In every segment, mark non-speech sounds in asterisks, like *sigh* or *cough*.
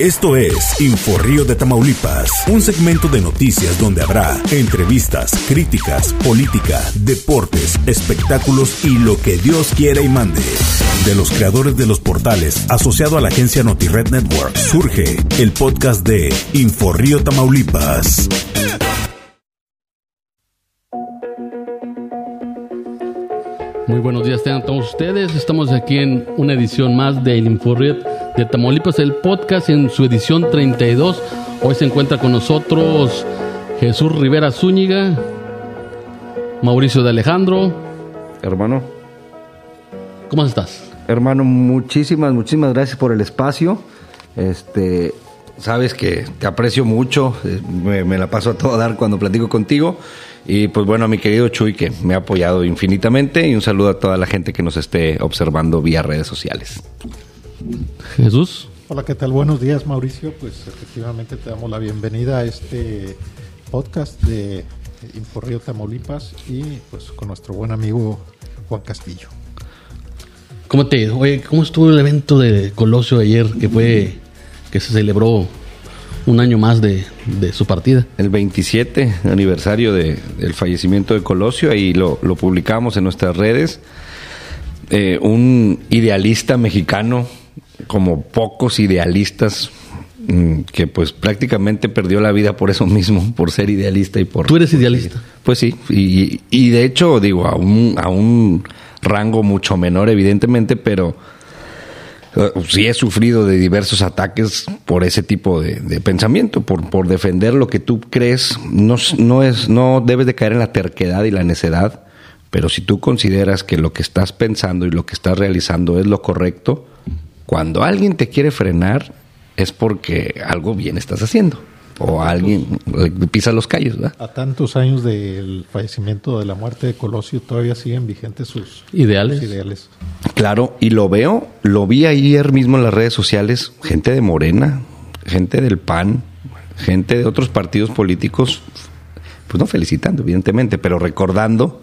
Esto es Inforrío de Tamaulipas, un segmento de noticias donde habrá entrevistas, críticas, política, deportes, espectáculos y lo que Dios quiera y mande. De los creadores de los portales asociado a la agencia NotiRed Network, surge el podcast de Inforrío Tamaulipas. Muy buenos días tengan todos ustedes. Estamos aquí en una edición más del Inforred de Tamaulipas, el podcast en su edición 32. Hoy se encuentra con nosotros Jesús Rivera Zúñiga, Mauricio de Alejandro. Hermano. ¿Cómo estás? Hermano, muchísimas, muchísimas gracias por el espacio. Este, sabes que te aprecio mucho, eh, me, me la paso a todo dar cuando platico contigo. Y pues bueno, a mi querido Chuy que me ha apoyado infinitamente y un saludo a toda la gente que nos esté observando vía redes sociales. Jesús. Hola, ¿qué tal? Buenos días, Mauricio. Pues efectivamente te damos la bienvenida a este podcast de Inforrío Tamaulipas y pues con nuestro buen amigo Juan Castillo. ¿Cómo te Oye, ¿cómo estuvo el evento de Colosio ayer que fue que se celebró un año más de, de su partida? El 27 aniversario de, del fallecimiento de Colosio, ahí lo, lo publicamos en nuestras redes. Eh, un idealista mexicano, como pocos idealistas, mm, que pues prácticamente perdió la vida por eso mismo, *laughs* por ser idealista y por... ¿Tú eres idealista? Pues sí, y, y de hecho, digo, a un, a un rango mucho menor, evidentemente, pero sí he sufrido de diversos ataques por ese tipo de, de pensamiento, por, por, defender lo que tú crees. No, no, es, no debes de caer en la terquedad y la necedad, pero si tú consideras que lo que estás pensando y lo que estás realizando es lo correcto, cuando alguien te quiere frenar es porque algo bien estás haciendo o alguien pisa los callos. ¿verdad? A tantos años del fallecimiento, de la muerte de Colosio, todavía siguen vigentes sus ideales. Sus ideales. Claro, y lo veo, lo vi ayer mismo en las redes sociales, gente de Morena, gente del PAN, gente de otros partidos políticos, pues no felicitando, evidentemente, pero recordando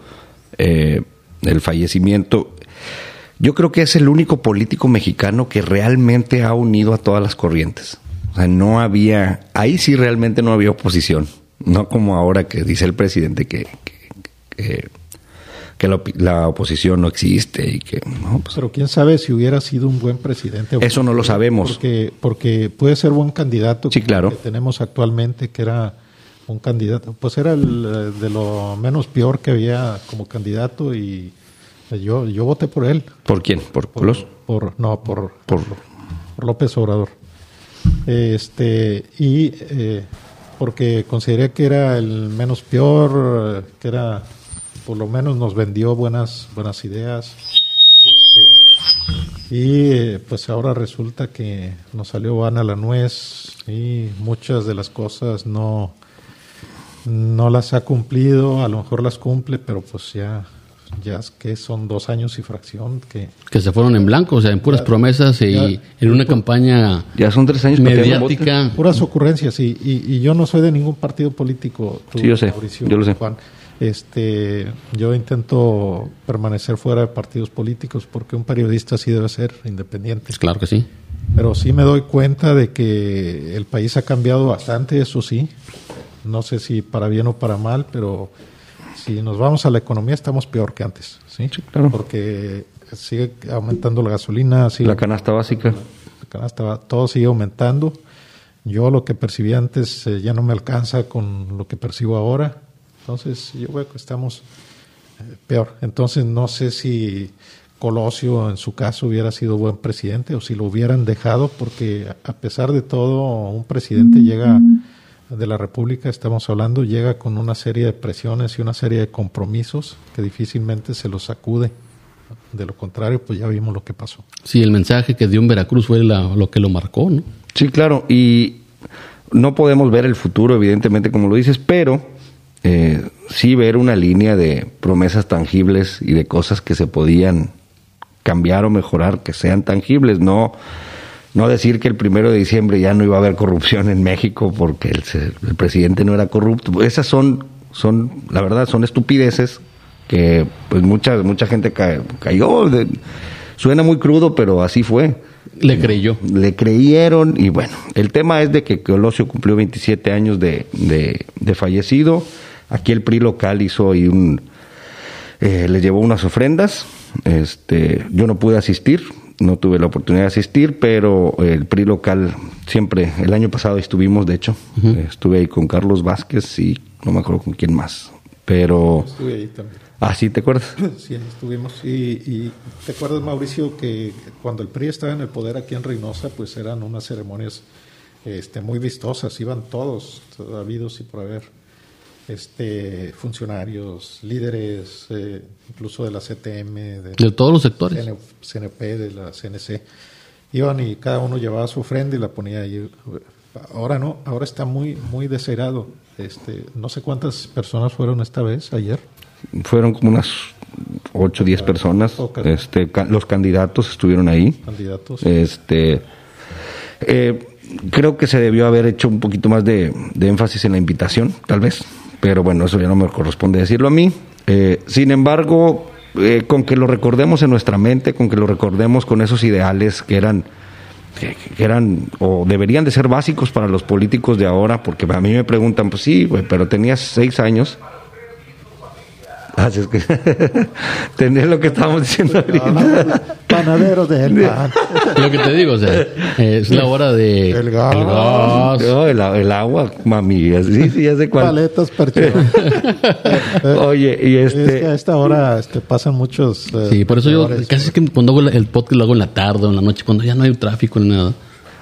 eh, el fallecimiento. Yo creo que es el único político mexicano que realmente ha unido a todas las corrientes. O sea, no había, ahí sí realmente no había oposición, no como ahora que dice el presidente que, que, que, que la, la, oposición no existe y que... No, pues, Pero quién sabe si hubiera sido un buen presidente. Eso no lo sabemos. Porque, porque puede ser buen candidato. Sí, claro. Que tenemos actualmente, que era un candidato, pues era el de lo menos peor que había como candidato y yo, yo voté por él. ¿Por quién? ¿Por Colos? Por, por, no, por, por, por López Obrador. Este, y eh, porque consideré que era el menos peor, que era, por lo menos nos vendió buenas, buenas ideas. Este, y eh, pues ahora resulta que nos salió vana la nuez y muchas de las cosas no, no las ha cumplido, a lo mejor las cumple, pero pues ya ya es que son dos años y fracción que que se fueron en blanco, o sea, en puras ya, promesas y ya, en una campaña ya son tres años mediática, puras ocurrencias y, y, y, yo no soy de ningún partido político. Tú, sí, yo sé, Mauricio, yo lo sé. Juan. Este, yo intento permanecer fuera de partidos políticos porque un periodista sí debe ser independiente. Claro que sí. Pero sí me doy cuenta de que el país ha cambiado bastante, eso sí. No sé si para bien o para mal, pero si nos vamos a la economía estamos peor que antes, ¿sí? sí claro. Porque sigue aumentando la gasolina, sigue la canasta básica. La canasta, todo sigue aumentando. Yo lo que percibí antes eh, ya no me alcanza con lo que percibo ahora. Entonces, yo creo que estamos eh, peor. Entonces, no sé si Colosio en su caso hubiera sido buen presidente o si lo hubieran dejado, porque a pesar de todo, un presidente llega de la República, estamos hablando, llega con una serie de presiones y una serie de compromisos que difícilmente se los sacude. De lo contrario, pues ya vimos lo que pasó. Sí, el mensaje que dio en Veracruz fue la, lo que lo marcó, ¿no? Sí, claro, y no podemos ver el futuro, evidentemente, como lo dices, pero eh, sí ver una línea de promesas tangibles y de cosas que se podían cambiar o mejorar, que sean tangibles, no no decir que el primero de diciembre ya no iba a haber corrupción en México porque el, el presidente no era corrupto. Esas son, son, la verdad, son estupideces que pues mucha, mucha gente ca, cayó. De, suena muy crudo, pero así fue. Le creyó. Le creyeron y bueno, el tema es de que Colosio cumplió 27 años de, de, de fallecido. Aquí el PRI local hizo ahí un... Eh, le llevó unas ofrendas. Este, yo no pude asistir, no tuve la oportunidad de asistir, pero el PRI local siempre, el año pasado estuvimos, de hecho, estuve ahí con Carlos Vázquez y no me acuerdo con quién más, pero... Estuve ahí también. Ah, ¿sí te acuerdas? *laughs* Sí, ahí estuvimos. Y, y te acuerdas, Mauricio, que cuando el PRI estaba en el poder aquí en Reynosa, pues eran unas ceremonias este, muy vistosas, iban todos, habidos y por haber este, funcionarios, líderes, eh, incluso de la CTM, de, De todos los sectores. CN CNP, de la CNC. Iban y cada uno llevaba su ofrenda y la ponía ahí. Ahora no, ahora está muy, muy desairado. Este, no sé cuántas personas fueron esta vez, ayer. Fueron como unas 8 o 10 personas. Este, ca- los candidatos estuvieron ahí. Candidatos. Este, eh, creo que se debió haber hecho un poquito más de, de énfasis en la invitación, tal vez. Pero bueno, eso ya no me corresponde decirlo a mí. Eh, sin embargo, eh, con que lo recordemos en nuestra mente, con que lo recordemos con esos ideales que eran que, eran o deberían de ser básicos para los políticos de ahora, porque a mí me preguntan, pues sí, güey, pero tenías seis años. Así es que *laughs* tenés lo que estábamos diciendo ahorita. Panaderos de el pan. Lo que te digo, o sea, es la hora de... El gas. gas. No, el, el agua, mami. Sí, sí, ya sé cuál. Paletas. *laughs* Oye, y Es que a este. esta hora este, pasan muchos. eh, Sí, por eso yo casi que cuando hago el podcast lo hago en la tarde o en la noche, cuando ya no hay tráfico ni nada.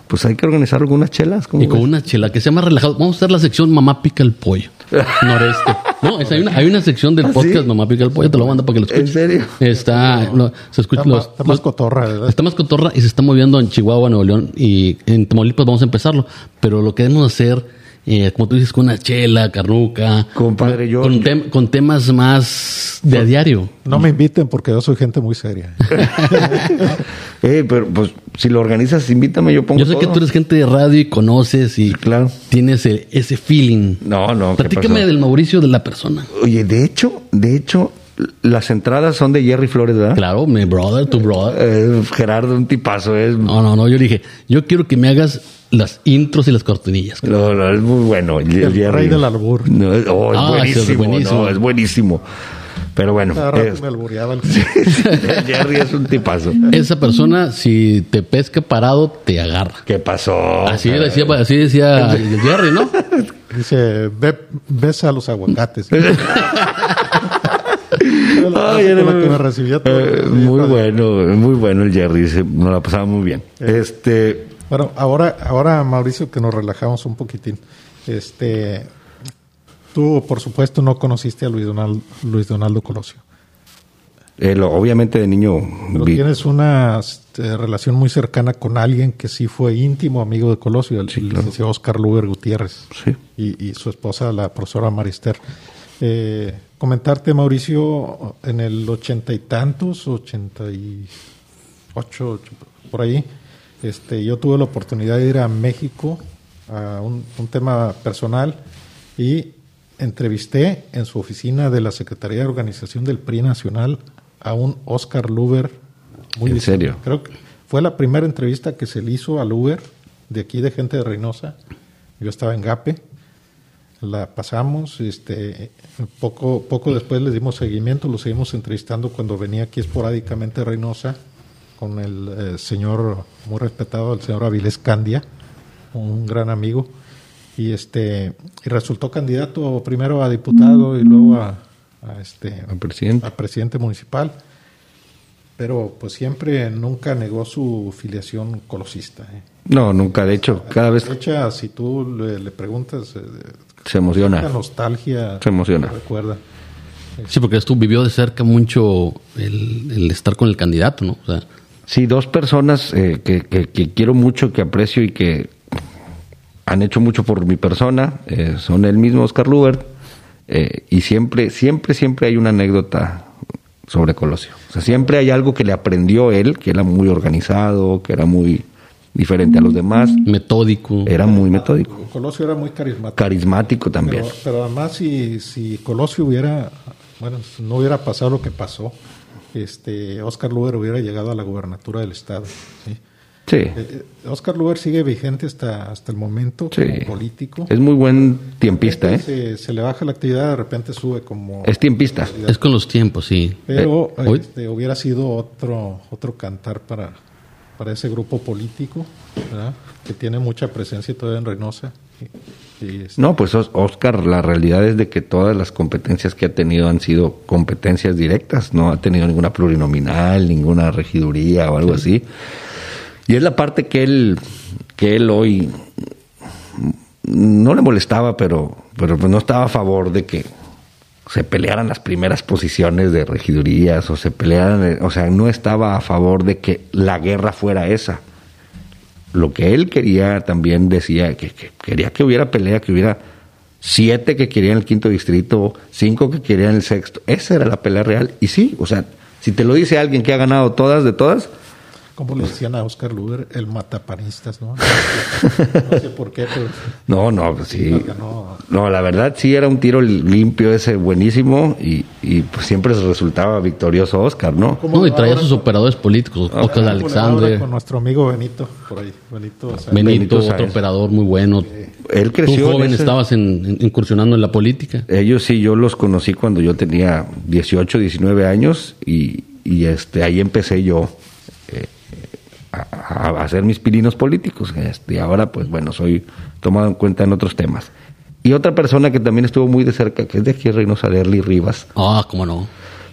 Pues hay que organizar algunas chelas. ¿cómo Y con ves? una chela que sea más relajado. Vamos a hacer la sección Mamá pica el pollo. *laughs* Noreste. No, es- hay, una, hay una sección del ¿Ah, podcast sí? Mamá pica el pollo, te lo mando para que lo ¿En escuches. serio? Está, lo- se escucha Está, los- más, está más los- cotorra, ¿verdad? Está más cotorra y se está moviendo en Chihuahua, Nuevo León y en Tamaulipas vamos a empezarlo. Pero lo que debemos hacer, eh, como tú dices, con una chela, carnuca. Compadre, yo- Con, tem- con temas más de a diario. No me inviten porque yo soy gente muy seria. *laughs* Eh, pero pues si lo organizas, invítame, yo pongo Yo sé que tú eres gente de radio y conoces y Claro. tienes ese, ese feeling. No, no. ¿qué Platícame del Mauricio de la persona. Oye, de hecho, de hecho, las entradas son de Jerry Flores, ¿verdad? Claro, mi brother, tu brother. Eh, Gerardo, un tipazo, es. No, no, no. Yo le dije, yo quiero que me hagas las intros y las cortinillas. No, no, es muy bueno. El, El Jerry. rey del albur. No, es, oh, es Ah, buenísimo, es buenísimo. no, es buenísimo. Pero bueno, es- me albureaba *laughs* el... el Jerry es un tipazo. Esa persona, si te pesca parado, te agarra. ¿Qué pasó? Así decía, así decía el Jerry, ¿no? *laughs* Dice, ve, besa a los aguacates. Ay, *laughs* era la que muy- me eh, muy bueno, muy bueno el Jerry, se- nos la pasaba muy bien. Este, Bueno, ahora, ahora Mauricio, que nos relajamos un poquitín. Este, tú, por supuesto, no conociste a Luis Donaldo, Luis Donaldo Colosio. eh, lo- obviamente de niño Pero vi- tienes una este, relación muy cercana con alguien que sí fue íntimo amigo de Colosio, el, el licenciado Oscar Luber Gutiérrez Sí. y, y su esposa, la profesora Marister. Eh, comentarte, Mauricio, en el ochenta y tantos, ochenta y ocho, por ahí, este, yo tuve la oportunidad de ir a México a un, un tema personal y entrevisté en su oficina de la Secretaría de Organización del PRI Nacional a un Oscar Luber. Muy ¿En distinto. serio? Creo que fue la primera entrevista que se le hizo al Uber de aquí de gente de Reynosa. Yo estaba en Gape, la pasamos, este, poco, poco después les dimos seguimiento, lo seguimos entrevistando cuando venía aquí esporádicamente a Reynosa con el eh, señor muy respetado, el señor Avilés Candia, un gran amigo, y este y resultó candidato primero a diputado y luego a, a, este Al presidente. a presidente municipal pero pues siempre nunca negó su filiación colosista. ¿eh? No, nunca. De hecho, cada vez De hecho, si tú le, le preguntas, eh, se la emociona. nostalgia Se emociona. recuerda. Sí, porque tú vivió de cerca mucho el, el estar con el candidato, ¿no? O sea, Sí, dos personas eh, que, que- que quiero mucho, que aprecio y que han hecho mucho por mi persona eh, son el mismo Oscar Lubert eh, y siempre, siempre, siempre hay una anécdota sobre Colosio. O sea, siempre hay algo que le aprendió él, que era muy organizado, que era muy diferente a los demás, metódico. era muy metódico, Colosio era muy carismático. carismático también. Pero, pero además, si, si Colosio hubiera, bueno, no hubiera pasado lo que pasó, este, Oscar Luber hubiera llegado a la gubernatura del estado. ¿sí? Sí. Eh, eh, Oscar Luber sigue vigente hasta, hasta el momento Sí. como político. Es muy buen tiempista, ¿eh? Se, se le baja la actividad, de repente sube como... Es tiempista. Es con los tiempos, sí. Pero Eh, hoy- este, hubiera sido otro, otro cantar para, para ese grupo político, ¿verdad? que tiene mucha presencia todavía en Reynosa. Y, este, No, pues Os- Oscar, la realidad es de que todas las competencias que ha tenido han sido competencias directas, no ha tenido ninguna plurinominal, ninguna regiduría o algo así. Y es la parte que él, que él hoy no le molestaba, pero, pero pues no estaba a favor de que se pelearan las primeras posiciones de regidurías o se pelearan, o sea, no estaba a favor de que la guerra fuera esa. Lo que él quería también decía que, que quería que hubiera pelea, que hubiera siete que querían el quinto distrito, cinco que querían el sexto. Esa era la pelea real. Y sí, o sea, si te lo dice alguien que ha ganado todas de todas, ¿Cómo le decían a Oscar Luber? El matapanistas, ¿no? No sé por qué, pero... no, no, pues sí. No, la verdad sí era un tiro limpio ese, buenísimo, y, y pues siempre resultaba victorioso Oscar, ¿no? ¿Cómo No, y traía ahora sus operadores políticos, Oscar Alexander, Con nuestro amigo Benito, por ahí. Benito, o sea, Benito, Benito otro Sáenz. operador muy bueno. Él creció. Tú en joven ese- estabas en- en- incursionando en la política. Ellos sí, yo los conocí cuando yo tenía 18, 19 años y, y, este ahí empecé yo a, a hacer mis pilinos políticos. Este, y ahora, pues bueno, soy tomado en cuenta en otros temas. Y otra persona que también estuvo muy de cerca, que es de aquí, Reynosa de Erly Rivas, Ah, cómo no.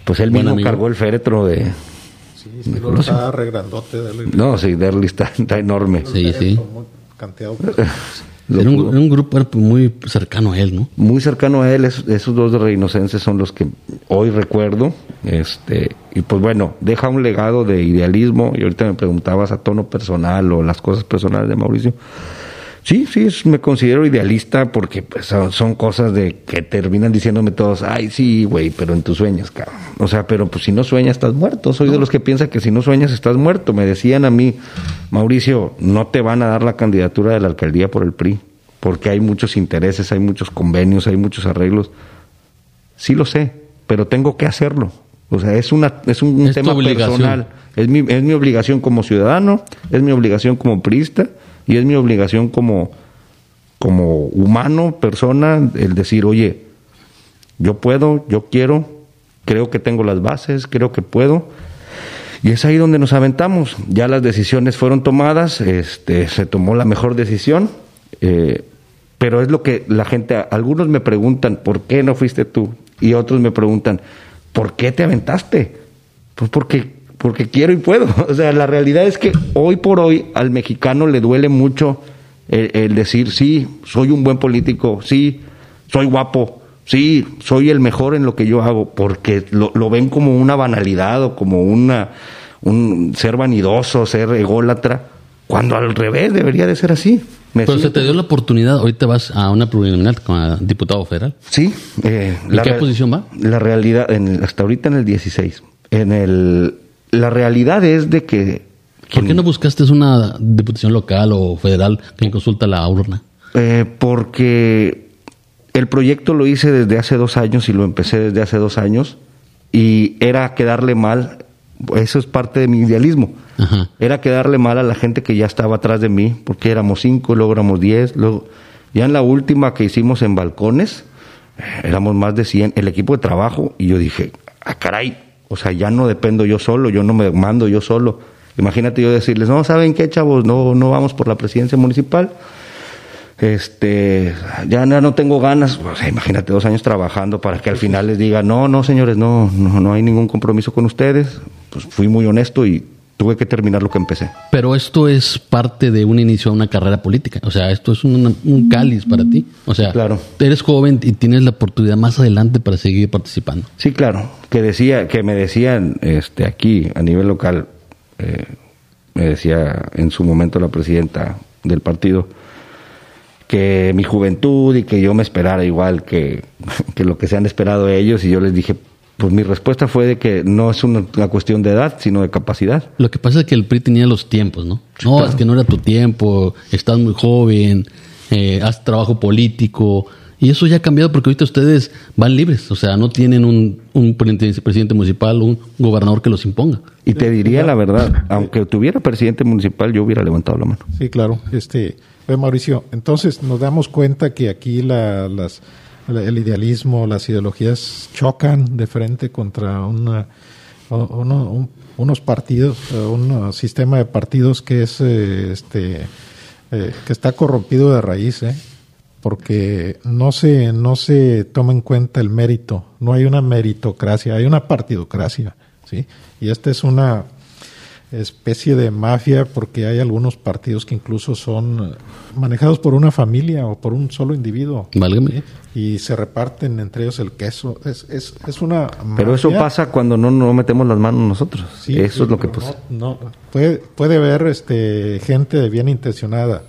pues él Buen mismo amigo. cargó el féretro de... Sí, sí, lo está regrandote. Dale, No, sí, de Erly está, está enorme. Sí, sí. *laughs* Era un, pudo- era un grupo era muy cercano a él, ¿no? muy cercano a él, es- esos dos reinocenses son los que hoy recuerdo. Este, y pues bueno, deja un legado de idealismo. Y ahorita me preguntabas a tono personal o las cosas personales de Mauricio. Sí, sí, es- me considero idealista porque pues, son, son cosas de que terminan diciéndome todos, ay, sí, güey, pero en tus sueños, cabrón. O sea, pero pues si no sueñas, estás muerto. Soy de los que piensa que si no sueñas, estás muerto. Me decían a mí, Mauricio, no te van a dar la candidatura de la alcaldía por el PRI, porque hay muchos intereses, hay muchos convenios, hay muchos arreglos. Sí lo sé, pero tengo que hacerlo. O sea, es, una, es un, Es tema personal. Es mi, es mi obligación como ciudadano, es mi obligación como priista y es mi obligación como, como humano, persona, el decir, oye, yo puedo, yo quiero, creo que tengo las bases, creo que puedo. Y es ahí donde nos aventamos. Ya las decisiones fueron tomadas, este, se tomó la mejor decisión, eh, pero es lo que la gente, algunos me preguntan, ¿por qué no fuiste tú? Y otros me preguntan, ¿por qué te aventaste? Pues porque, porque quiero y puedo. *laughs* O sea, la realidad es que hoy por hoy al mexicano le duele mucho el, decir, sí, soy un buen político, sí, soy guapo, sí, soy el mejor en lo que yo hago, porque lo, lo ven como una banalidad o como una un ser vanidoso, ser ególatra, cuando al revés debería de ser así. Me Pero se te dio la oportunidad, ahorita vas a una plurinominal como diputado federal. Sí. eh, ¿En qué posición va? La realidad, en, hasta ahorita en el 16. En el, la realidad es de que... ¿Por qué no buscaste una diputación local o federal que consulta la urna? Eh, porque el proyecto lo hice desde hace dos años y lo empecé desde hace dos años y era quedarle mal, eso es parte de mi idealismo, Ajá. era quedarle mal a la gente que ya estaba atrás de mí, porque éramos cinco, luego éramos diez, luego ya en la última que hicimos en balcones, eh, éramos más de 100, el equipo de trabajo, y yo dije, ah, caray, o sea, ya no dependo yo solo, yo no me mando yo solo. Imagínate yo decirles, no, ¿saben qué, chavos? No, no vamos por la presidencia municipal este ya no, no tengo ganas o sea, imagínate dos años trabajando para que al final les diga no no señores no no no hay ningún compromiso con ustedes pues fui muy honesto y tuve que terminar lo que empecé Pero esto es parte de un inicio a una carrera política. O sea, esto es un, un cáliz para ti. O sea, Claro. eres joven y tienes la oportunidad más adelante para seguir participando. sí claro que decía que me decían este aquí a nivel local eh, me decía en su momento la presidenta del partido que mi juventud y que yo me esperara igual que, *laughs* que lo que se han esperado ellos y yo les dije pues mi respuesta fue de que no es una, una cuestión de edad sino de capacidad Lo que pasa es que el PRI tenía los tiempos, ¿no? No, claro. es que no era tu tiempo, estás muy joven, eh, haz trabajo político. Y eso ya ha cambiado porque ahorita ustedes van libres, o sea, no tienen un, un presidente presidente municipal, un gobernador que los imponga. Y te diría la verdad, *laughs* aunque tuviera presidente municipal, yo hubiera levantado la mano. Sí, claro. Este, oye, Mauricio, entonces nos damos cuenta que aquí el idealismo, las ideologías chocan de frente contra una, unos partidos, eh, un sistema de partidos que es eh, este eh, que está corrompido de raíz, porque no se no se toma en cuenta el mérito, no hay una meritocracia, hay una partidocracia, ¿sí? Y esta es una especie de mafia porque hay algunos partidos que incluso son eh, manejados por una familia o por un solo individuo Válgame. y se reparten entre ellos el queso. Es, es, es una Pero eso pasa cuando no, no metemos las manos nosotros. Sí, eso sí, es lo que pasa. No, no. puede, puede haber este, gente de bien intencionada,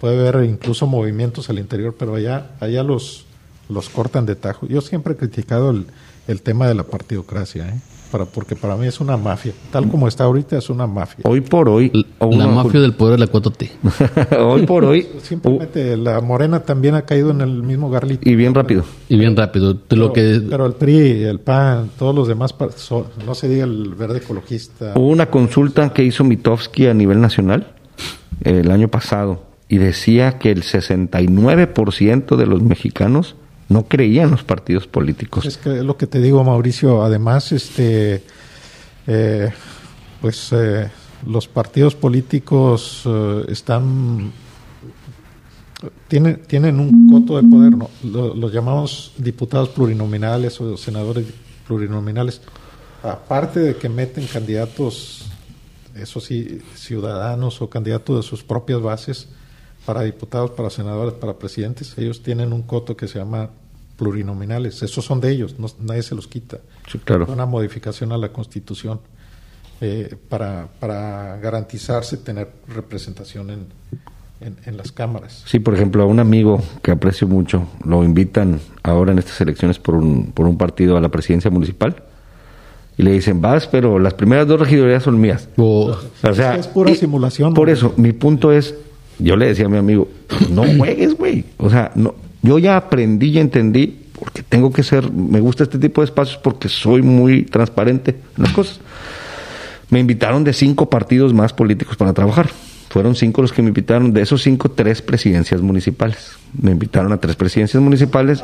puede haber incluso movimientos al interior, pero allá, allá los, los cortan de tajo. Yo siempre he criticado el, el tema de la partidocracia, ¿eh? Para, porque para mí es una mafia. Tal como está ahorita, es una mafia. Hoy por hoy... o La mafia del poder de la 4T. *laughs* hoy por hoy... *laughs* Simplemente la morena también ha caído en el mismo garlito. y bien rápido. Y bien rápido. de Pero, lo que pero el PRI, el PAN, todos los demás, no se diga el verde ecologista. Hubo una consulta que hizo Mitofsky a nivel nacional eh, el año pasado y decía que el 69% de los mexicanos no creían en los partidos políticos. Es lo que te digo, Mauricio. Además, este, eh, pues eh, los partidos políticos eh, están tienen tienen un coto de poder, ¿no? Lo, los llamamos diputados plurinominales o senadores plurinominales. Aparte de que meten candidatos, eso sí, ciudadanos o candidatos de sus propias bases para diputados, para senadores, para presidentes, ellos tienen un coto que se llama plurinominales. Esos son de ellos, no- nadie se los quita. Sí, claro. Una modificación a la Constitución eh, para, para garantizarse tener representación en, en, en las cámaras. Sí, por ejemplo, a un amigo que aprecio mucho, lo invitan ahora en estas elecciones por un, por un partido a la presidencia municipal y le dicen, vas, pero las primeras dos regidorías son mías. o- O sea, Es pura simulación, Por eso, mi punto es, yo le decía a mi amigo, no juegues, güey. O sea, no, yo ya aprendí y entendí, porque tengo que ser, me gusta este tipo de espacios porque soy muy transparente en las cosas. Me invitaron de cinco partidos más políticos para trabajar. Fueron cinco los que me invitaron, de esos cinco, tres presidencias municipales. Me invitaron a tres presidencias municipales.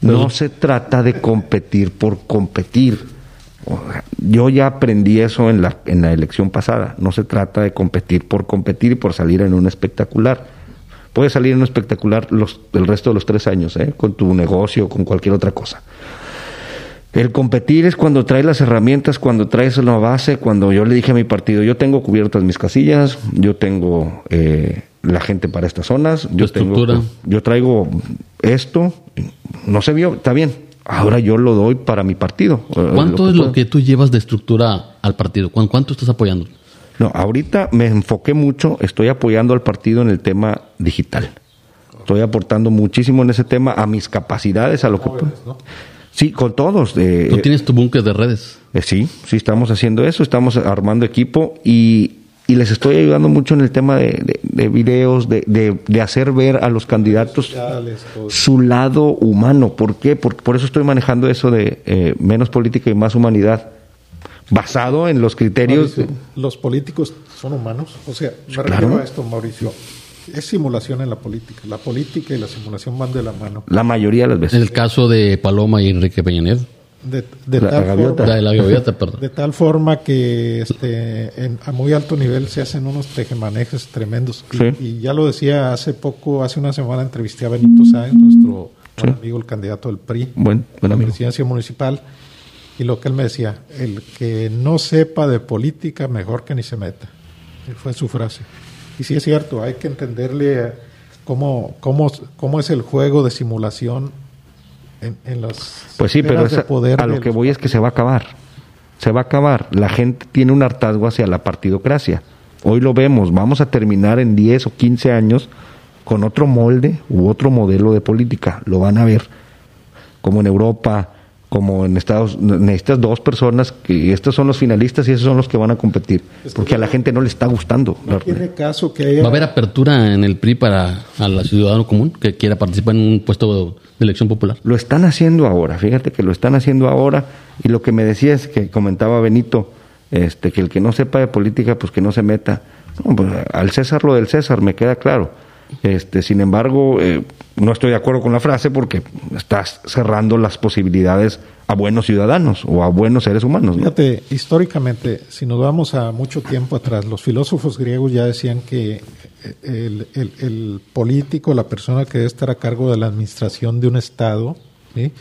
No se trata de competir por competir. Yo ya aprendí eso en la, en la elección pasada. No se trata de competir por competir y por salir en un espectacular. Puedes salir en un espectacular los, el resto de los tres años, ¿eh? con tu negocio, con cualquier otra cosa. El competir es cuando traes las herramientas, cuando traes una base, cuando yo le dije a mi partido, yo tengo cubiertas mis casillas, yo tengo eh, la gente para estas zonas, yo tengo, estructura. yo traigo esto, no se vio, está bien, ahora yo lo doy para mi partido. eh, ¿Cuánto es lo que tú llevas de estructura al partido? ¿Cuán- ¿Cuánto estás apoyando? No, ahorita me enfoqué mucho, estoy apoyando al partido en el tema digital. Estoy aportando muchísimo en ese tema a mis capacidades, a lo que puedo. Sí, con todos. eh, Tú tienes tu búnker de redes. eh, sí, sí estamos haciendo eso, estamos armando equipo y, y les estoy ayudando mucho en el tema de, de- de videos, de, de- de hacer ver a los candidatos Sociales, su lado humano. ¿Por qué? Porque por eso estoy manejando eso de eh, menos política y más humanidad, basado en los criterios. Mauricio, los políticos son humanos. O sea, me Claro. refiero a esto, Mauricio. Es simulación en la política. La política y la simulación van de la mano. La mayoría de las En veces. el caso de Paloma y Enrique Peña Nieto. De, de La- tal la gaviota. forma- La de la gaviota, perdón. De tal forma que este, en- a muy alto nivel se hacen unos tejemanejes tremendos. Y, Sí. y ya lo decía hace poco, hace una semana entrevisté a Benito Sáenz, nuestro buen amigo, el candidato del PRI, Buen, buen a la presidencia municipal. Y lo que él me decía, el que no sepa de política, mejor que ni se meta. Fue su frase. Y sí es cierto, hay que entenderle eh, cómo, cómo, cómo es el juego de simulación en, en las Pues sí, pero esa- poder a lo que voy es que se va a acabar. Se va a acabar. La gente tiene un hartazgo hacia la partidocracia. Hoy lo vemos. Vamos a terminar en 10 o 15 años con otro molde u otro modelo de política. Lo van a ver. Como en Europa, como en Estados Necesitas dos personas que estos son los finalistas y esos son los que van a competir. Porque a la gente no le está gustando. No tiene caso que haya... ¿Va a haber apertura en el PRI para al ciudadano común que quiera participar en un puesto de elección popular. Lo están haciendo ahora, fíjate que lo están haciendo ahora. Y lo que me decía es que comentaba Benito, este, que el que no sepa de política, pues que no se meta. No, pues, al César lo del César, me queda claro. Este, sin embargo, eh, no estoy de acuerdo con la frase porque estás cerrando las posibilidades a buenos ciudadanos o a buenos seres humanos. ¿no? Fíjate, históricamente, si nos vamos a mucho tiempo atrás, los filósofos griegos ya decían que el, el, el político, la persona que debe estar a cargo de la administración de un Estado, ¿sí?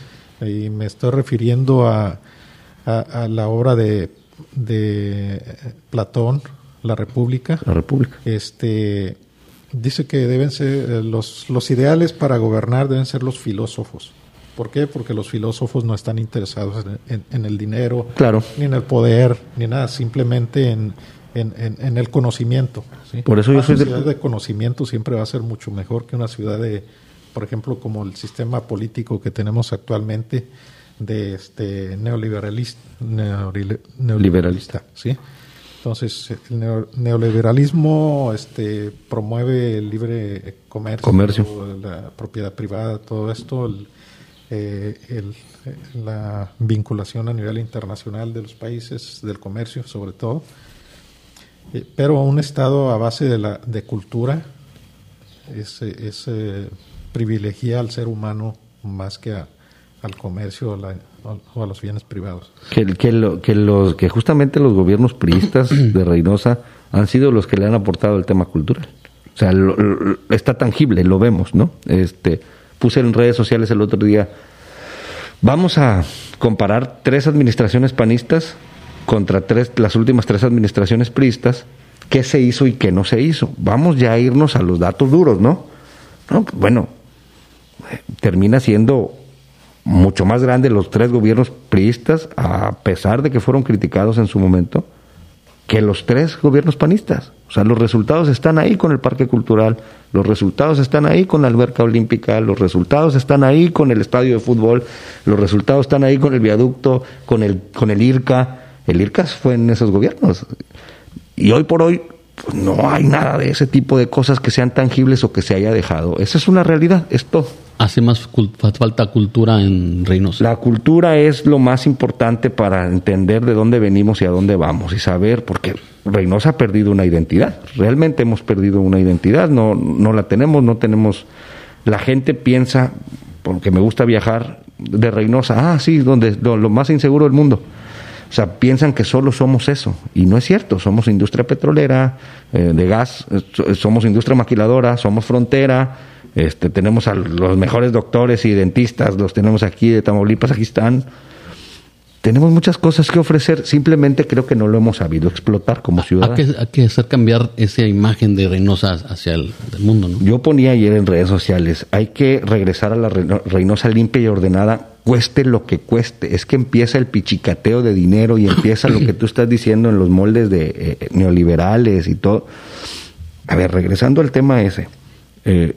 y me estoy refiriendo a, a, a la obra de, de Platón, La República. La República. Este, dice que deben ser eh, los, los ideales para gobernar deben ser los filósofos. ¿Por qué? Porque los filósofos no están interesados en, en- en el dinero, Claro. ni en el poder, ni nada, simplemente en, en- en- el conocimiento. ¿sí? Por eso yo una soy de- sociedad de conocimiento siempre va a ser mucho mejor que una ciudad de, por ejemplo, como el sistema político que tenemos actualmente de este neoliberalista, neoliberalista, ¿sí? Entonces, el neo- neoliberalismo este, promueve el libre comercio, Comercio. la propiedad privada, todo esto, el- eh, el- la vinculación a nivel internacional de los países, del comercio sobre todo. Eh, pero un Estado a base de, la, de cultura es, es, eh, privilegia al ser humano más que a- al comercio o, a los bienes privados. Que, lo- que los, que justamente los gobiernos priistas de Reynosa han sido los que le han aportado el tema cultural. O sea, lo- está tangible, lo vemos, ¿no? Este, puse en redes sociales el otro día, vamos a comparar tres administraciones panistas contra tres, las últimas tres administraciones priistas, qué se hizo y qué no se hizo. Vamos ya a irnos a los datos duros, ¿no? No, bueno, termina siendo mucho más grande los tres gobiernos priistas, a pesar de que fueron criticados en su momento, que los tres gobiernos panistas. O sea, los resultados están ahí con el parque cultural, los resultados están ahí con la alberca olímpica, los resultados están ahí con el estadio de fútbol, los resultados están ahí con el viaducto, con el, con el IRCA. El IRCA fue en esos gobiernos. Y hoy por hoy pues, no hay nada de ese tipo de cosas que sean tangibles o que se haya dejado. Esa es una realidad, es todo. Hace más falta cultura en Reynosa. La cultura es lo más importante para entender de dónde venimos y a dónde vamos y saber, porque Reynosa ha perdido una identidad. Realmente hemos perdido una identidad, no, no la tenemos, no tenemos. La gente piensa, porque me gusta viajar de Reynosa, ah, sí, donde lo más inseguro del mundo. O sea, piensan que solo somos eso. Y no es cierto. Somos industria petrolera, eh, de gas, eh, so- somos industria maquiladora, somos frontera, este, tenemos a los mejores doctores y dentistas, los tenemos aquí de Tamaulipas, aquí están. Tenemos muchas cosas que ofrecer, simplemente creo que no lo hemos sabido explotar como Hay ciudadanos. que, hay que hacer cambiar esa imagen de Reynosa hacia el del mundo, ¿no? Yo ponía ayer en redes sociales, hay que regresar a la Reynosa limpia y ordenada, cueste lo que cueste. Es que empieza el pichicateo de dinero y empieza lo que tú estás diciendo en los moldes de eh, neoliberales y todo. A ver, regresando al tema ese, eh,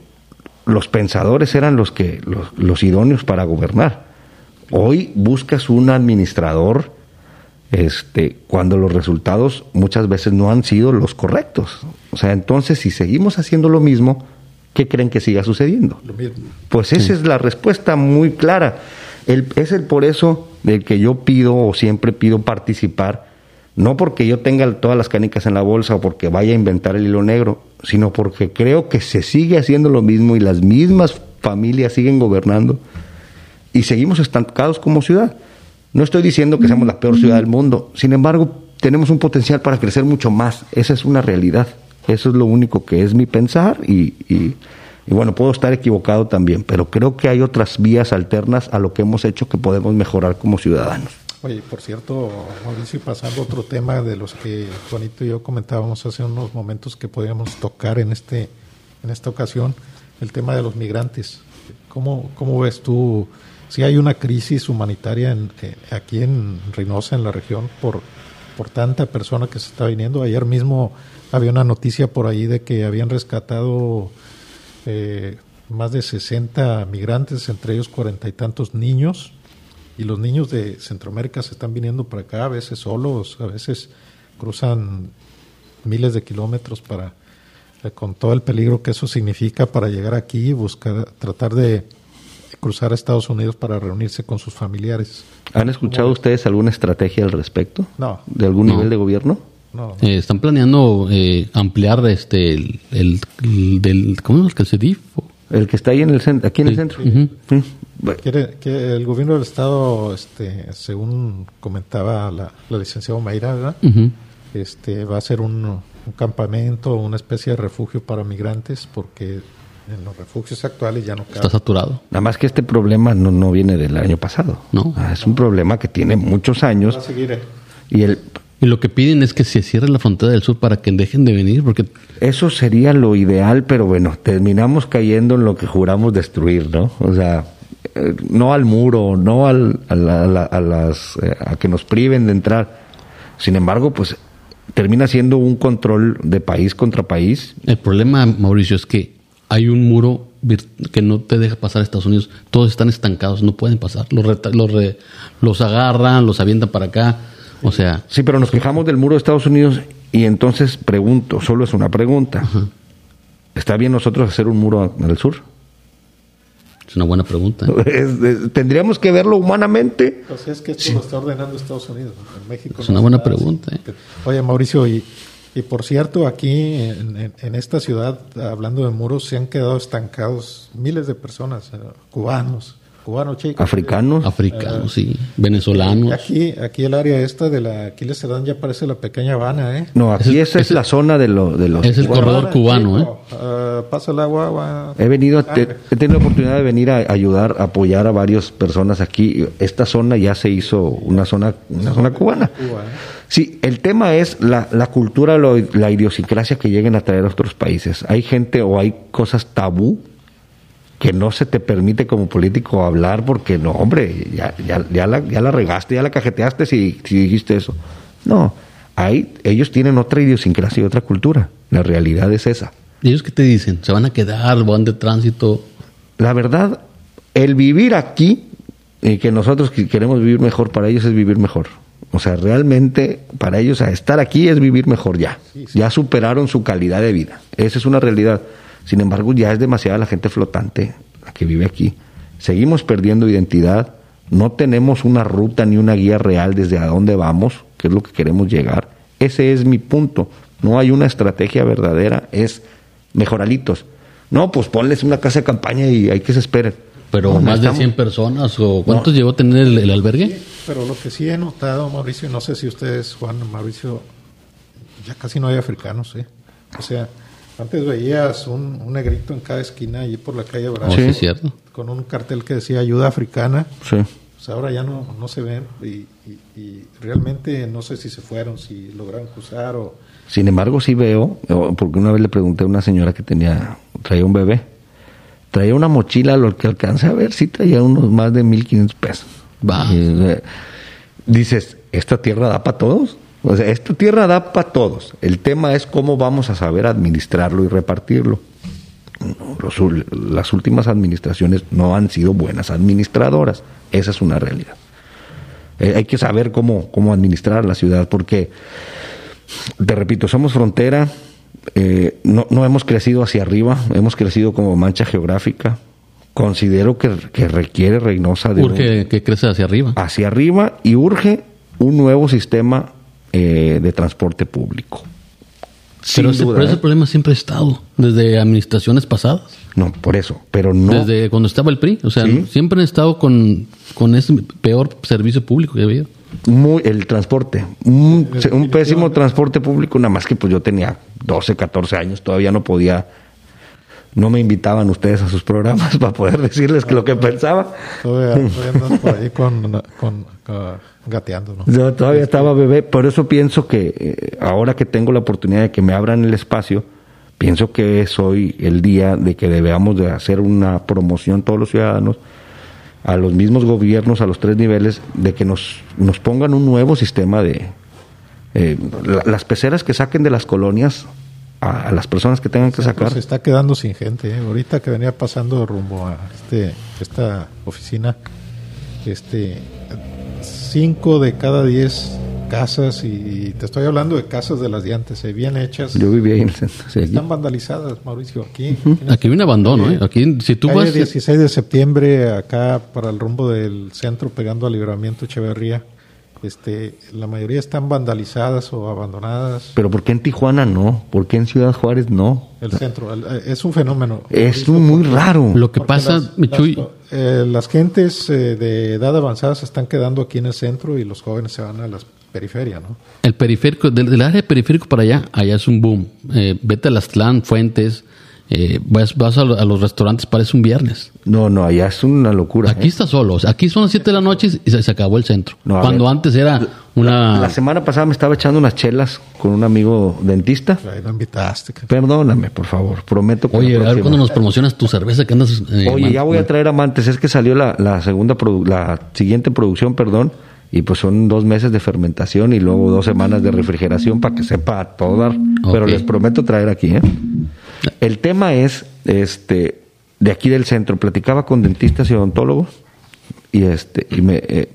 los pensadores eran los que los, los idóneos para gobernar. Hoy buscas un administrador este, cuando los resultados muchas veces no han sido los correctos. O sea, entonces si seguimos haciendo lo mismo, ¿qué creen que siga sucediendo? Lo mismo. Pues esa es la respuesta muy clara. El- es el por eso del que yo pido o siempre pido participar, no porque yo tenga todas las canicas en la bolsa o porque vaya a inventar el hilo negro, sino porque creo que se sigue haciendo lo mismo y las mismas familias siguen gobernando y seguimos estancados como ciudad. No estoy diciendo que seamos la peor ciudad del mundo, sin embargo, tenemos un potencial para crecer mucho más. Esa es una realidad. Eso es lo único que es mi pensar y, y- y bueno, puedo estar equivocado también, pero creo que hay otras vías alternas a lo que hemos hecho que podemos mejorar como ciudadanos. Oye, por cierto, Mauricio, pasando a otro tema de los que Juanito y yo comentábamos hace unos momentos que podíamos tocar en este en esta ocasión, el tema de los migrantes. ¿Cómo, cómo ves tú si hay una crisis humanitaria en, eh, aquí en Reynosa, en la región, por, por tanta persona que se está viniendo? Ayer mismo había una noticia por ahí de que habían rescatado eh, más de 60 migrantes, entre ellos cuarenta y tantos niños, y los niños de Centroamérica se están viniendo para acá, a veces solos, a veces cruzan miles de kilómetros para eh, con todo el peligro que eso significa para llegar aquí y buscar tratar de cruzar a Estados Unidos para reunirse con sus familiares. ¿Han escuchado ustedes alguna estrategia al respecto? No. ¿De algún No. nivel de gobierno? No, Eh, están planeando eh, ampliar este el, el- el del ¿cómo es que el CEDIF? El que está ahí en el centro, aquí en el Sí. centro. Sí. Bueno, Quiere que el gobierno del estado, este, según comentaba la, la licenciada Mayra, este, va a ser un, un campamento, una especie de refugio para migrantes, porque en los refugios actuales ya no Está cabe. saturado. Nada más que este problema no, no viene del año pasado. No. Ah, es un problema que tiene muchos Va años a seguir, eh. y el, Y lo que piden es que se cierre la frontera del sur para que dejen de venir, porque eso sería lo ideal, pero bueno, terminamos cayendo en lo que juramos destruir, ¿no? O sea, eh, no al muro, no al, a, la- a la- a las, eh, a que nos priven de entrar. Sin embargo, pues termina siendo un control de país contra país el problema, Mauricio, es que hay un muro que no te deja pasar a Estados Unidos. Todos están estancados, no pueden pasar. Los, reta- los, re- los agarran, los avientan para acá. O sea, Sí, pero nos quejamos del muro de Estados Unidos y entonces pregunto, solo es una pregunta. ¿Está bien nosotros hacer un muro al sur? es una buena pregunta. *laughs* Es- es- Tendríamos que verlo humanamente. Pues es que esto lo está ordenando Estados Unidos. En México Es no una buena pregunta, ¿eh? Oye, Mauricio, y, y por cierto, aquí en, esta ciudad, hablando de muros, se han quedado estancados miles de personas, eh, cubanos, cubanos chicos. Africanos, Africanos. Ah, sí. Venezolanos. Aquí, aquí el área esta de la Aquiles Cerdán ya parece la pequeña Habana, ¿eh? No, aquí Ese- esa es la zona de, lo, de los... Es el corredor Habana, cubano, ¿eh? ah, pasa el agua, agua. He venido, a- sangre. te- he tenido la oportunidad de venir a ayudar, a apoyar a varias personas aquí. Esta zona ya se hizo una zona, una zona cubana. Cuba, ¿eh? Sí, el tema es la, la cultura, lo- la idiosincrasia que lleguen a traer a otros países. Hay gente o hay cosas tabú que no se te permite como político hablar porque no, hombre, ya, ya, ya, la, ya la regaste, ya la cajeteaste si, si dijiste eso. No, hay, ellos tienen otra idiosincrasia y otra cultura. La realidad es esa. ¿Y ellos qué te dicen? ¿Se van a quedar? ¿Van de tránsito? La verdad, el vivir aquí y que nosotros que queremos vivir mejor, para ellos es vivir mejor. O sea, realmente para ellos estar aquí es vivir mejor ya. Ya superaron su calidad de vida. Esa es una realidad. Sin embargo, ya es demasiada la gente flotante la que vive aquí. Seguimos perdiendo identidad. No tenemos una ruta ni una guía real desde a dónde vamos, que es lo que queremos llegar. Ese es mi punto. No hay una estrategia verdadera, es mejoralitos. No, pues ponles una casa de campaña y hay que se esperen. ¿Pero No, más de necesitamos- 100 personas? ¿O cuántos llegó a tener el, el albergue? Pero lo que sí he notado, Mauricio, y no sé si ustedes, Juan, Mauricio, ya casi no hay africanos, ¿eh? O sea, antes veías un, un negrito en cada esquina allí por la calle Bravo, sí, es cierto. con un cartel que decía ayuda africana. Sí. Pues ahora ya no, no se ven y, y- y realmente no sé si se fueron, si lograron cruzar o... Sin embargo, sí veo, porque una vez le pregunté a una señora que tenía, traía un bebé, traía una mochila, lo que alcancé a ver, sí traía unos más de 1.500 pesos. Va. Y, eh, dices, ¿esta tierra da para todos? O sea, esta tierra da para todos. El tema es cómo vamos a saber administrarlo y repartirlo. Los las últimas administraciones no han sido buenas administradoras. Esa es una realidad. Eh, hay que saber cómo, cómo administrar la ciudad, porque te repito, somos frontera, eh, no, no hemos crecido hacia arriba, hemos crecido como mancha geográfica. Considero que, que requiere Reynosa de un- Urge que crece hacia arriba. hacia arriba y urge un nuevo sistema eh, de transporte público. pero, ese, duda, pero ese ¿eh? problema siempre ha estado, desde administraciones pasadas. No, por eso, pero no. Desde cuando estaba el PRI. O sea, Sí. siempre han estado con, con ese peor servicio público que había. Muy, el transporte, un, pésimo transporte público, nada más que pues yo tenía 12, 14 años, todavía no podía, no me invitaban ustedes a sus programas *laughs* para poder decirles que lo que pensaba. Todavía, por ahí con, con- con- gateando, ¿no? Yo todavía estaba bebé, por eso pienso que eh, ahora que tengo la oportunidad de que me abran el espacio, pienso que es hoy el día de que debamos de hacer una promoción todos los ciudadanos a los mismos gobiernos, a los tres niveles, de que nos, nos pongan un nuevo sistema de... eh, la- las peceras que saquen de las colonias a, a las personas que tengan que sacar. se está quedando sin gente. ¿eh? Ahorita que venía pasando rumbo a este, esta oficina, este, cinco de cada diez casas y te estoy hablando de casas de las de antes, eh, bien hechas. Yo vivía ahí en el centro. sí, aquí. Están vandalizadas, Mauricio, aquí. Aquí hay un abandono, ¿eh? Aquí, si tú Calle vas... 16 de septiembre, acá para el rumbo del centro, pegando al libramiento Echeverría. Este, la mayoría están vandalizadas o abandonadas. Pero ¿por qué en Tijuana no? ¿Por qué en Ciudad Juárez no? El centro, el- eh, es un fenómeno. Es muy porque- raro. Lo que pasa, las, Michuy... las- eh, las gentes eh, de edad avanzada se están quedando aquí en el centro y los jóvenes se van a las periferias, ¿no? El periférico, del, del área periférico para allá, allá es un boom. Eh, vete a las Tlán, Fuentes, eh, vas, vas a, a los restaurantes, parece un viernes. No, no, allá es una locura. Aquí ¿eh? está solo. o sea, aquí son las 7 de la noche y se, se acabó el centro. No, Cuando ver. antes era una... La semana pasada me estaba echando unas chelas con un amigo dentista. Ahí lo invitaste. Perdóname, por favor. Prometo que Oye, la a ver cuando nos promocionas tu cerveza que andas... eh, Oye, ya voy a traer amantes. Es que salió la, la segunda, produ- la siguiente producción, perdón, y pues son dos meses de fermentación y luego dos semanas de refrigeración para que sepa todo dar. Pero les prometo traer aquí, ¿eh? El tema es, este, de aquí del centro. Platicaba con dentistas y odontólogos y este, y me eh,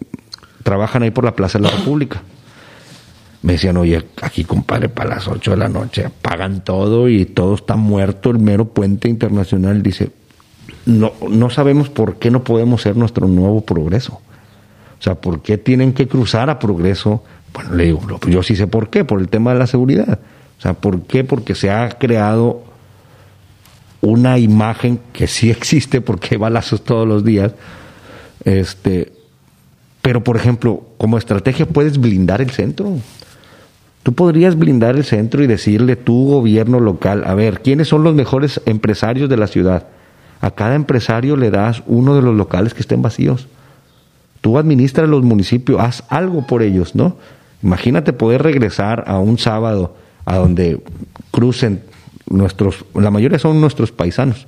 trabajan ahí por la Plaza de la República. Me decían, oye, aquí compadre, para las 8 de la noche pagan todo y todo está muerto, el mero puente internacional. Dice, no, no sabemos por qué no podemos ser nuestro nuevo progreso. O sea, ¿por qué tienen que cruzar a progreso? Bueno, le digo, pues yo sí sé por qué, por el tema de la seguridad. O sea, ¿por qué? Porque se ha creado una imagen que sí existe porque *laughs* hay balazos todos los días. Este, pero por ejemplo, como estrategia puedes blindar el centro. Tú podrías blindar el centro y decirle tu gobierno local, a ver, ¿quiénes son los mejores empresarios de la ciudad? A cada empresario le das uno de los locales que estén vacíos. Tú administras los municipios, haz algo por ellos, ¿no? Imagínate poder regresar a un sábado a donde crucen nuestros, la mayoría son nuestros paisanos,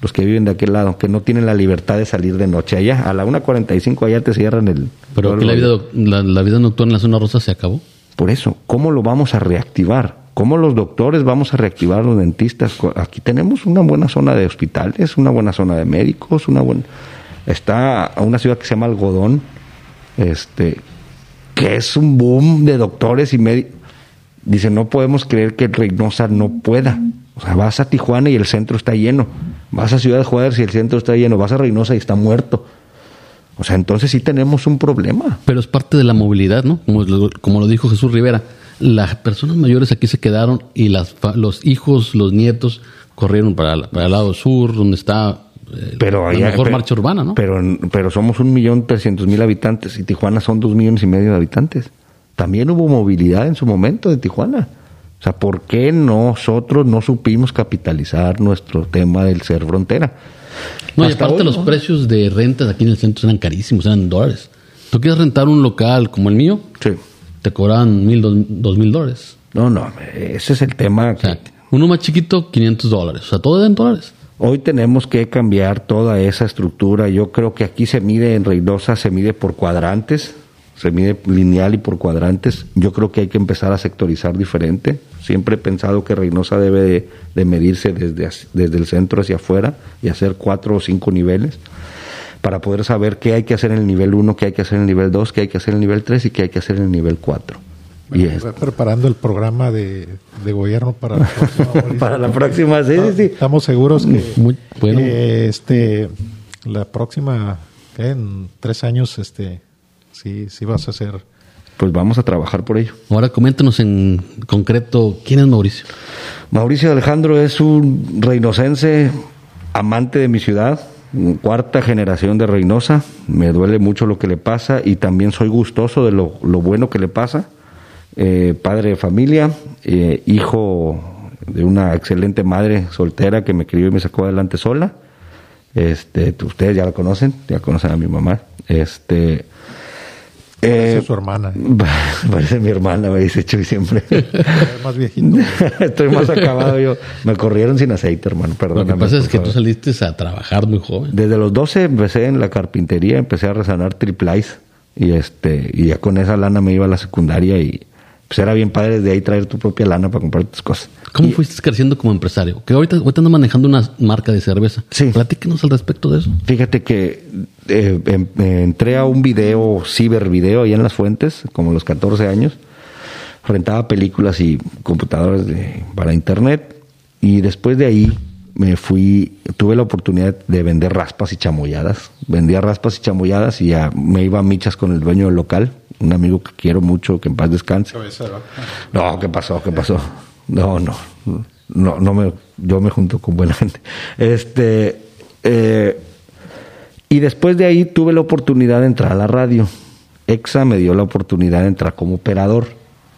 los que viven de aquel lado, que no tienen la libertad de salir de noche allá. A la 1.45 allá te cierran el... Pero que la vida, la, la vida nocturna en la zona rosa se acabó. por eso, ¿cómo lo vamos a reactivar? ¿Cómo los doctores vamos a reactivar los dentistas? Aquí tenemos una buena zona de hospitales, una buena zona de médicos, una buena... Está una ciudad que se llama Algodón, este, que es un boom de doctores y médicos. Dice, no podemos creer que Reynosa no pueda. O sea, vas a Tijuana y el centro está lleno. Vas a Ciudad Juárez y el centro está lleno. Vas a Reynosa y está muerto. O sea, entonces sí tenemos un problema. Pero es parte de la movilidad, ¿no? Como lo, como lo dijo Jesús Rivera. Las personas mayores aquí se quedaron y las, los hijos, los nietos corrieron para, el lado sur, donde está eh, pero la allá- mejor pero- marcha urbana, ¿no? Pero, pero somos un millón trescientos mil habitantes y Tijuana son dos millones y medio de habitantes. También hubo movilidad en su momento de Tijuana. O sea, ¿por qué nosotros no supimos capitalizar nuestro tema del ser frontera? No, y aparte hoy, los ¿no? precios de rentas aquí en el centro eran carísimos, eran dólares. Tú quieres rentar un local como el mío, Sí. te cobran mil, dos, dos mil dólares. No, no, ese es el tema. O que- sea, uno más chiquito, 500 dólares. O sea, todo en dólares. Hoy tenemos que cambiar toda esa estructura. Yo creo que aquí se mide en Reynosa, se mide por cuadrantes, se mide lineal y por cuadrantes. Yo creo que hay que empezar a sectorizar diferente. Siempre he pensado que Reynosa debe de, de medirse desde, desde el centro hacia afuera y hacer cuatro o cinco niveles para poder saber qué hay que hacer en el nivel 1, qué hay que hacer en el nivel 2, qué hay que hacer en el nivel 3 y qué hay que hacer en el nivel 4. Y es- Está preparando el programa de, de gobierno para la próxima. *laughs* Para la próxima, sí, sí, sí. Estamos seguros que Muy bueno. eh, este, la próxima, en tres años, este, sí, sí vas a hacer. Pues vamos a trabajar por ello. Ahora coméntanos en concreto, ¿quién es Mauricio? Mauricio Alejandro es un reinocense, amante de mi ciudad, cuarta generación de Reynosa. Me duele mucho lo que le pasa y también soy gustoso de lo, lo bueno que le pasa. Eh, padre de familia, eh, hijo de una excelente madre soltera que me crió y me sacó adelante sola. Este, ustedes ya la conocen, ya conocen a mi mamá. Este, Parece eh, su hermana. *laughs* Parece mi hermana, me dice Chuy siempre. *laughs* Es más viejito. *laughs* Estoy más acabado yo. Me corrieron sin aceite, hermano. Lo Perdóname. que pasa es que tú favor. saliste a trabajar muy joven. Desde los 12 empecé en la carpintería, empecé a resanar triplies y este y ya con esa lana me iba a la secundaria y, pues era bien padre desde ahí traer tu propia lana para comprar tus cosas. ¿Cómo fuiste creciendo como empresario? Que ahorita, ahorita manejando una marca de cerveza. Sí. Platíquenos al respecto de eso. Fíjate que eh, em- eh, entré a un video, cibervideo, ahí en Las Fuentes, como a los 14 años. Rentaba películas y computadoras de- para internet. Y después de ahí me fui, tuve la oportunidad de vender raspas y chamoyadas. Vendía raspas y chamoyadas y ya me iba a michas con el dueño del local, un amigo que quiero mucho, que en paz descanse. No, ¿qué pasó? ¿Qué pasó? No, no, no, no me, yo me junto con buena gente. Este, eh, y después de ahí tuve la oportunidad de entrar a la radio. EXA me dio la oportunidad de entrar como operador.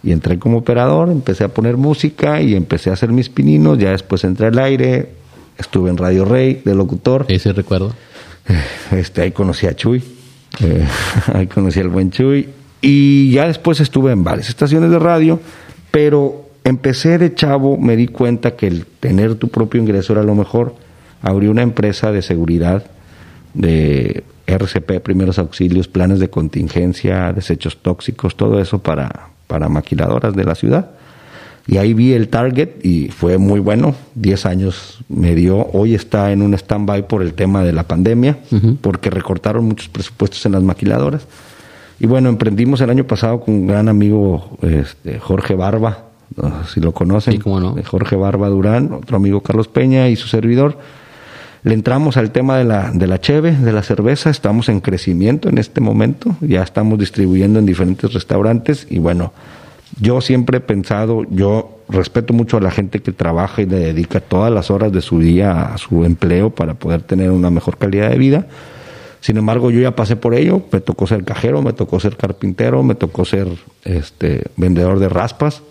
Y entré como operador, empecé a poner música y empecé a hacer mis pininos. Ya después entré al aire, estuve en Radio Rey de locutor. Ese recuerdo. Este, ahí conocí a Chuy. Eh, *laughs* ahí conocí al buen Chuy. Y ya después estuve en varias estaciones de radio, pero empecé de chavo, me di cuenta que el tener tu propio ingreso era lo mejor. Abrí una empresa de seguridad, de RCP, primeros auxilios, planes de contingencia, desechos tóxicos, todo eso para, para maquiladoras de la ciudad. Y ahí vi el target y fue muy bueno. Diez años me dio. Hoy está en un stand-by por el tema de la pandemia, porque recortaron muchos presupuestos en las maquiladoras. Y bueno, emprendimos el año pasado con un gran amigo este, Jorge Barba, no sé si lo conocen. Sí, cómo no. Jorge Barba Durán, otro amigo Carlos Peña y su servidor. Le entramos al tema de la, de la cheve, de la cerveza. Estamos en crecimiento en este momento. Ya estamos distribuyendo en diferentes restaurantes. Y bueno, yo siempre he pensado, yo respeto mucho a la gente que trabaja y le dedica todas las horas de su día a su empleo para poder tener una mejor calidad de vida. Sin embargo, yo ya pasé por ello. Me tocó ser cajero, me tocó ser carpintero, me tocó ser este vendedor de raspas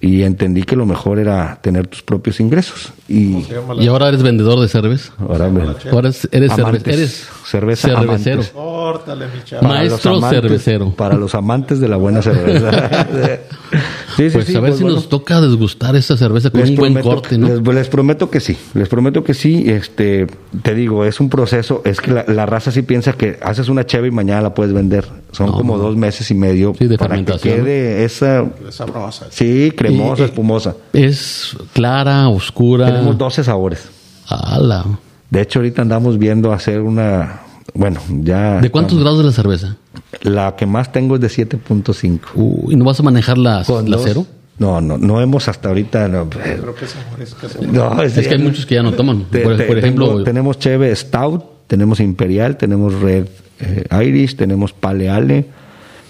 y entendí que lo mejor era tener tus propios ingresos. Y Y ahora eres vendedor de cerveza. ahora me, Ahora eres, cerve- eres Cerveza cervecero. Córtale, Maestro amantes- cervecero. Para los amantes de la buena cerveza. *laughs* sí, sí, Pues sí, a ver pues si bueno. nos toca desgustar esa cerveza con Les un buen prometo- corte, ¿no? Les, les prometo que sí, les prometo que sí. Este, te digo, es un proceso. Es que la, la raza sí piensa que haces una cheve y mañana la puedes vender. Son No, como no. dos meses y medio Sí, de para que quede esa, Es sabrosa. sí, cremosa, Y- y- espumosa. Es clara, oscura. Tenemos 12 sabores. Ala. De hecho, ahorita andamos viendo hacer una, bueno, ya. ¿De cuántos grados de la cerveza? La que más tengo es de 7.5. Uy, ¿no vas a manejar la, Con la dos- cero? No, no, no hemos hasta ahorita. No, Creo que esa mujer es que se- no, Es que hay muchos que ya no toman. Te- por, te- por ejemplo, tengo- tenemos Cheve Stout, tenemos Imperial, tenemos Red eh, Irish, tenemos Pale Ale,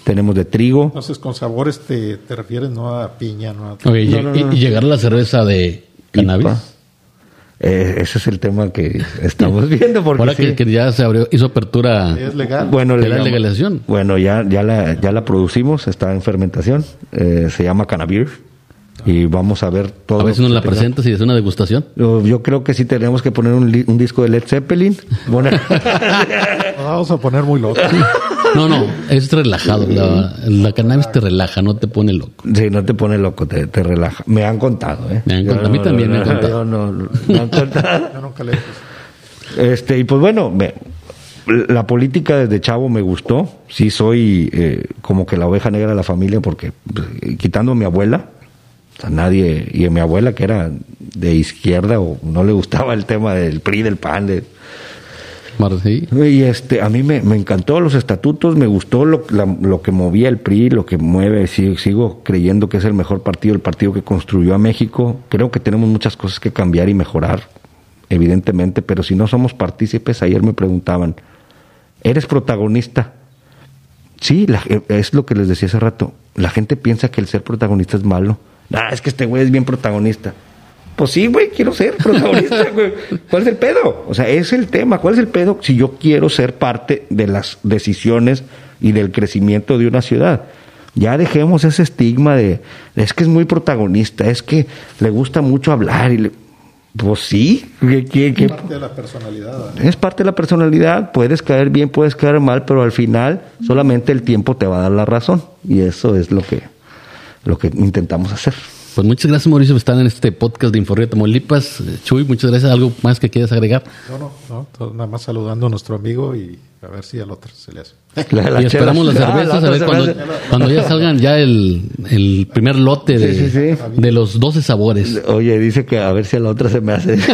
tenemos de trigo. Entonces, con sabores te, te refieres no a piña, no a... y, no, no, y- no. y llegar a la cerveza de cannabis. IPA. Eh, ese es el tema que estamos *laughs* viendo. Porque Ahora sí. que, que ya se abrió, hizo apertura. Es legal. Bueno, ¿De la legalización? Bueno, ya, ya, la, ya la producimos, está en fermentación, eh, se llama Cannabis y vamos a ver todo. a ver si nos la tenga. presentas y es una degustación. Yo, yo creo que sí tenemos que poner un, disco de Led Zeppelin. Bueno, Nos *laughs* vamos a poner muy locos. No, no, es relajado. La, la cannabis te relaja, no te pone loco. Sí, no te pone loco, te, te relaja. Me han contado, ¿eh? Me han contado, a mí también me han contado. yo no, no, me han contado. *laughs* Yo nunca le Este, y pues bueno, me- la política desde chavo me gustó. Sí soy eh, como que la oveja negra de la familia porque pues, quitando a mi abuela, sea, nadie, y a mi abuela que era de izquierda o no le gustaba el tema del PRI, del PAN, de, y este, a mí me, me encantó los estatutos, me gustó lo, la- lo que movía el PRI, lo que mueve, sigo, sigo creyendo que es el mejor partido, el partido que construyó a México. Creo que tenemos muchas cosas que cambiar y mejorar, evidentemente, pero si no somos partícipes, ayer me preguntaban, ¿eres protagonista? Sí, la- es lo que les decía hace rato. La gente piensa que el ser protagonista es malo. Ah, es que este güey es bien protagonista. Pues sí, güey, quiero ser protagonista, *laughs* güey. ¿Cuál es el pedo? O sea, es el tema. ¿Cuál es el pedo si yo quiero ser parte de las decisiones y del crecimiento de una ciudad? Ya dejemos ese estigma de, es que es muy protagonista, es que le gusta mucho hablar y le... Pues sí, ¿qué- qué- qué- parte de la personalidad. ¿no? es parte de la personalidad, puedes caer bien, puedes caer mal, pero al final solamente el tiempo te va a dar la razón y eso es lo que lo que intentamos hacer. Pues muchas gracias, Mauricio, por estar en este podcast de Inforría Tamaulipas. Eh, Chuy, muchas gracias. ¿Algo más que quieras agregar? No, no, no. todo- nada más saludando a nuestro amigo y a ver si al otro se le hace. *laughs* La- la y esperamos las. *laughs* Ah, cervezas la a ver cuando, ya salgan ya el, el primer lote de, Sí, sí, sí. de los 12 sabores. Oye, dice que a ver si a la otra se me hace. *laughs*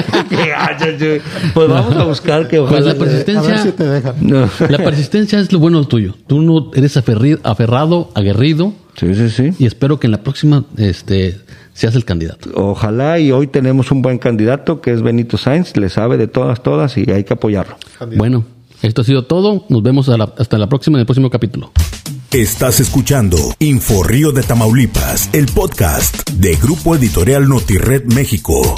Pues vamos a buscar que Pues ojalá. la A ver persistencia, si te dejan. No. la persistencia es lo bueno tuyo. Tú no eres aferri- aferrado, aguerrido Sí, sí, sí. y espero que en la próxima este, seas el candidato. Ojalá y hoy tenemos un buen candidato que es Benito Sainz, le sabe de todas, todas y hay que apoyarlo. Bueno, esto ha sido todo. Nos vemos la- hasta la próxima en el próximo capítulo. Estás escuchando Info Río de Tamaulipas, el podcast de Grupo Editorial Notired México.